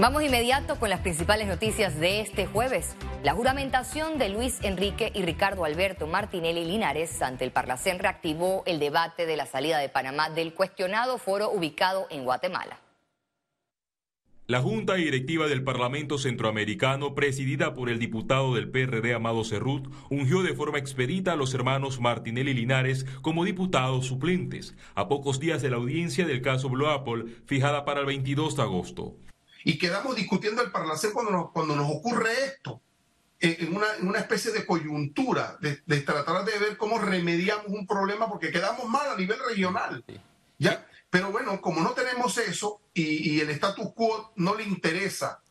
Vamos inmediato con las principales noticias de este jueves. La juramentación de Luis Enrique y Ricardo Alberto Martinelli Linares ante el Parlacén reactivó el debate de la salida de Panamá del cuestionado foro ubicado en Guatemala. La Junta Directiva del Parlamento Centroamericano, presidida por el diputado del PRD Amado Cerrut, ungió de forma expedita a los hermanos Martinelli Linares como diputados suplentes, a pocos días de la audiencia del caso Blue Apple, fijada para el 22 de agosto. Y quedamos discutiendo el Parlacén cuando nos, cuando nos ocurre esto, en una, en una especie de coyuntura, de, de tratar de ver cómo remediamos un problema, porque quedamos mal a nivel regional. ¿ya? Pero bueno, como no tenemos eso y, el status quo no le interesa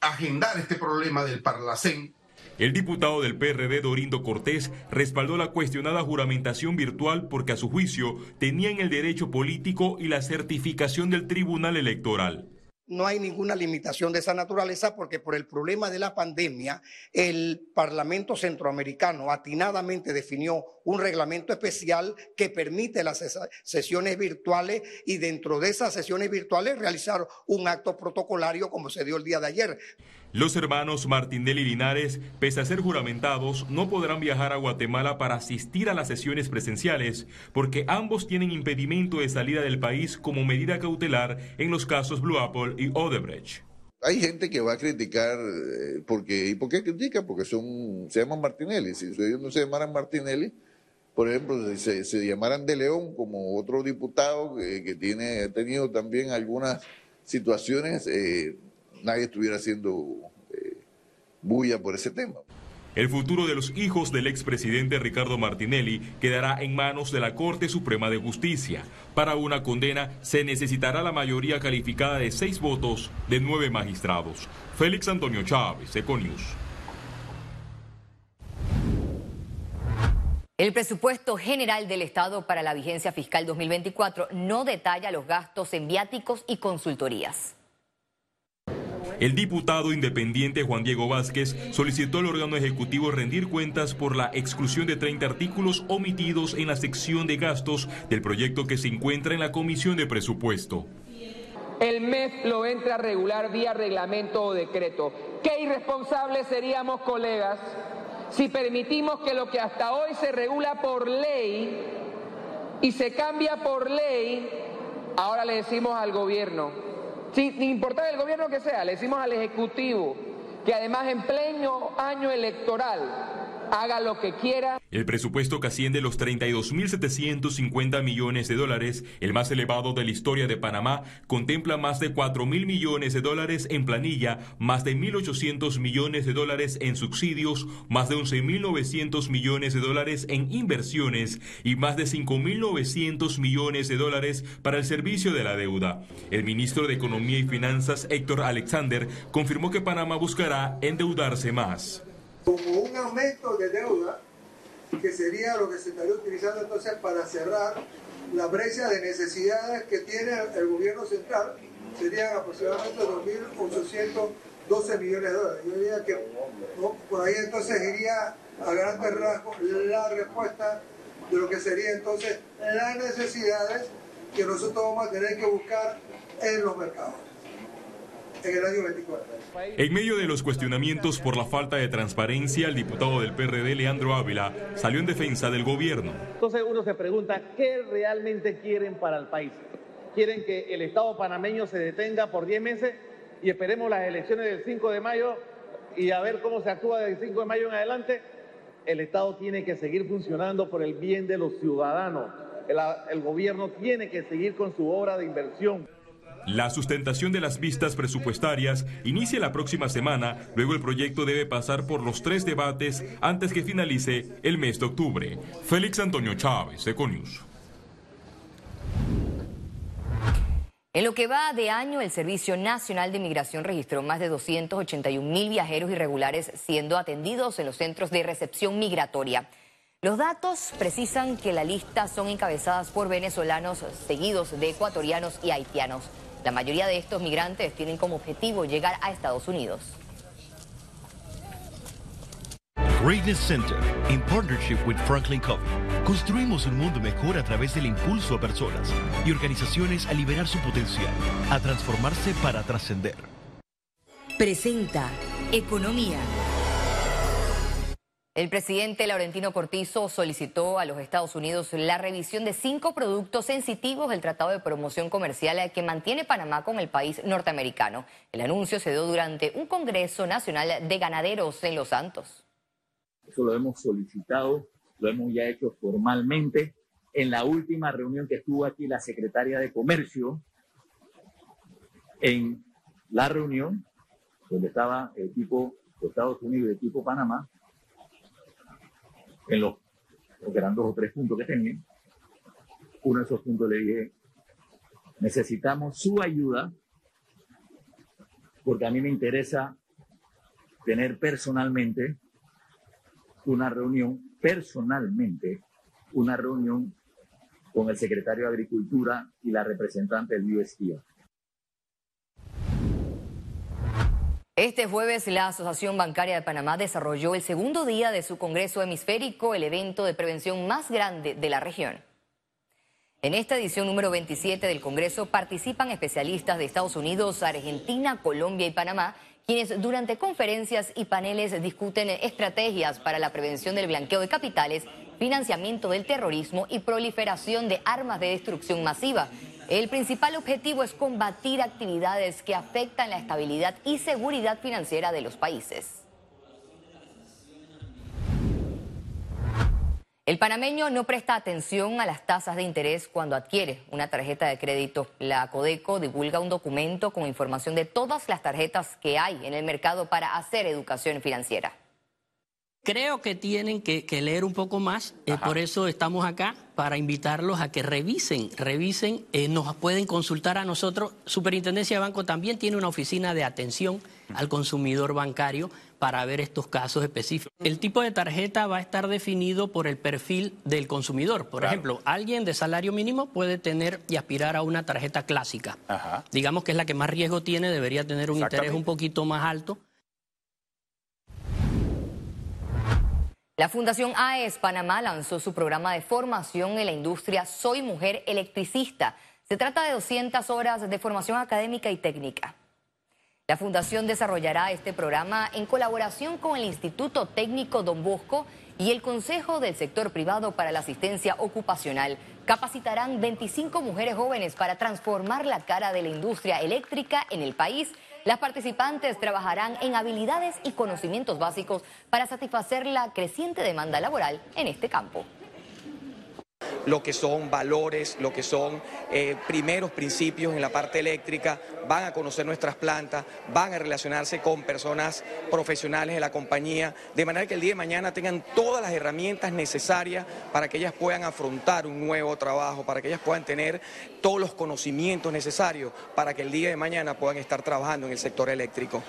agendar este problema del Parlacén, el diputado del PRD Dorindo Cortés respaldó la cuestionada juramentación virtual porque a su juicio tenían el derecho político y la certificación del Tribunal Electoral no hay ninguna limitación de esa naturaleza porque por el problema de la pandemia, el Parlamento Centroamericano atinadamente definió un reglamento especial que permite las sesiones virtuales y dentro de esas sesiones virtuales realizar un acto protocolario como se dio el día de ayer. Los hermanos Martinelli Linares, pese a ser juramentados, no podrán viajar a Guatemala para asistir a las sesiones presenciales porque ambos tienen impedimento de salida del país como medida cautelar en los casos Blue Apple y Odebrecht. Hay gente que va a criticar, eh, porque, ¿y por qué critica? Porque son, se llaman Martinelli. Si ellos no se llamaran Martinelli, por ejemplo, si se, llamaran de León como otro diputado que, tiene, ha tenido también algunas situaciones, eh, nadie estuviera haciendo eh, bulla por ese tema. El futuro de los hijos del expresidente Ricardo Martinelli quedará en manos de la Corte Suprema de Justicia. Para una condena se necesitará la mayoría calificada de seis votos de nueve magistrados. Félix Antonio Chávez, Econius. El presupuesto general del Estado para la vigencia fiscal 2024 no detalla los gastos en viáticos y consultorías. El diputado independiente Juan Diego Vázquez solicitó al órgano ejecutivo rendir cuentas por la exclusión de 30 artículos omitidos en la sección de gastos del proyecto que se encuentra en la Comisión de Presupuesto. El MEF lo entra a regular vía reglamento o decreto. Qué irresponsables seríamos, colegas, si permitimos que lo que hasta hoy se regula por ley y se cambia por ley, ahora le decimos al gobierno, sin importar el gobierno que sea, le decimos al Ejecutivo que además en pleno año electoral haga lo que quiera. El presupuesto que asciende los 32.750 millones de dólares, el más elevado de la historia de Panamá, contempla más de 4.000 millones de dólares en planilla, más de 1.800 millones de dólares en subsidios, más de 11.900 millones de dólares en inversiones y más de 5.900 millones de dólares para el servicio de la deuda. El ministro de Economía y Finanzas, Héctor Alexander, confirmó que Panamá buscará endeudarse más como un aumento de deuda que sería lo que se estaría utilizando entonces para cerrar la brecha de necesidades que tiene el gobierno central, serían aproximadamente 2.812 millones de dólares. Yo diría que por ahí entonces iría a grandes rasgos la respuesta de lo que sería entonces las necesidades que nosotros vamos a tener que buscar en los mercados en el año 24. En medio de los cuestionamientos por la falta de transparencia, el diputado del PRD, Leandro Ávila, salió en defensa del gobierno. Entonces uno se pregunta, ¿qué realmente quieren para el país? ¿Quieren que el Estado panameño se detenga por 10 meses y esperemos las elecciones del 5 de mayo y a ver cómo se actúa del 5 de mayo en adelante? El Estado tiene que seguir funcionando por el bien de los ciudadanos. el, el gobierno tiene que seguir con su obra de inversión. La sustentación de las vistas presupuestarias inicia la próxima semana, luego el proyecto debe pasar por los tres debates antes que finalice el mes de octubre. Félix Antonio Chávez, Econius. En lo que va de año, el Servicio Nacional de Migración registró más de 281 mil viajeros irregulares siendo atendidos en los centros de recepción migratoria. Los datos precisan que la lista son encabezadas por venezolanos seguidos de ecuatorianos y haitianos. La mayoría de estos migrantes tienen como objetivo llegar a Estados Unidos. Greatness Center, in partnership with Franklin Covey. Construimos un mundo mejor a través del impulso a personas y organizaciones a liberar su potencial, a transformarse para trascender. presenta Economía. El presidente Laurentino Cortizo solicitó a los Estados Unidos la revisión de cinco productos sensitivos del Tratado de Promoción Comercial que mantiene Panamá con el país norteamericano. El anuncio se dio durante un Congreso Nacional de Ganaderos en Los Santos. Eso lo hemos solicitado, lo hemos ya hecho formalmente. En la última reunión que estuvo aquí la secretaria de Comercio, en la reunión donde estaba el equipo de Estados Unidos y el equipo Panamá, en los, eran dos o tres puntos que tenían, uno de esos puntos le dije, necesitamos su ayuda, porque a mí me interesa tener personalmente una reunión, personalmente, una reunión con el secretario de Agricultura y la representante del USDA. Este jueves la Asociación Bancaria de Panamá desarrolló el segundo día de su Congreso Hemisférico, el evento de prevención más grande de la región. En esta edición número 27 del Congreso participan especialistas de Estados Unidos, Argentina, Colombia y Panamá, quienes durante conferencias y paneles discuten estrategias para la prevención del blanqueo de capitales, financiamiento del terrorismo y proliferación de armas de destrucción masiva. El principal objetivo es combatir actividades que afectan la estabilidad y seguridad financiera de los países. El panameño no presta atención a las tasas de interés cuando adquiere una tarjeta de crédito. La Codeco divulga un documento con información de todas las tarjetas que hay en el mercado para hacer educación financiera. Creo que tienen que, leer un poco más, eh, por eso estamos acá, para invitarlos a que revisen, revisen, eh, nos pueden consultar a nosotros. Superintendencia de Banco también tiene una oficina de atención al consumidor bancario para ver estos casos específicos. El tipo de tarjeta va a estar definido por el perfil del consumidor. Por ejemplo, alguien de salario mínimo puede tener y aspirar a una tarjeta clásica. Digamos que es la que más riesgo tiene, debería tener un interés un poquito más alto. La Fundación AES Panamá lanzó su programa de formación en la industria Soy Mujer Electricista. Se trata de 200 horas de formación académica y técnica. La Fundación desarrollará este programa en colaboración con el Instituto Técnico Don Bosco y el Consejo del Sector Privado para la Asistencia Ocupacional. Capacitarán 25 mujeres jóvenes para transformar la cara de la industria eléctrica en el país las participantes trabajarán en habilidades y conocimientos básicos para satisfacer la creciente demanda laboral en este campo lo que son valores, lo que son eh, primeros principios en la parte eléctrica, van a conocer nuestras plantas, van a relacionarse con personas profesionales de la compañía, de manera que el día de mañana tengan todas las herramientas necesarias para que ellas puedan afrontar un nuevo trabajo, para que ellas puedan tener todos los conocimientos necesarios para que el día de mañana puedan estar trabajando en el sector eléctrico.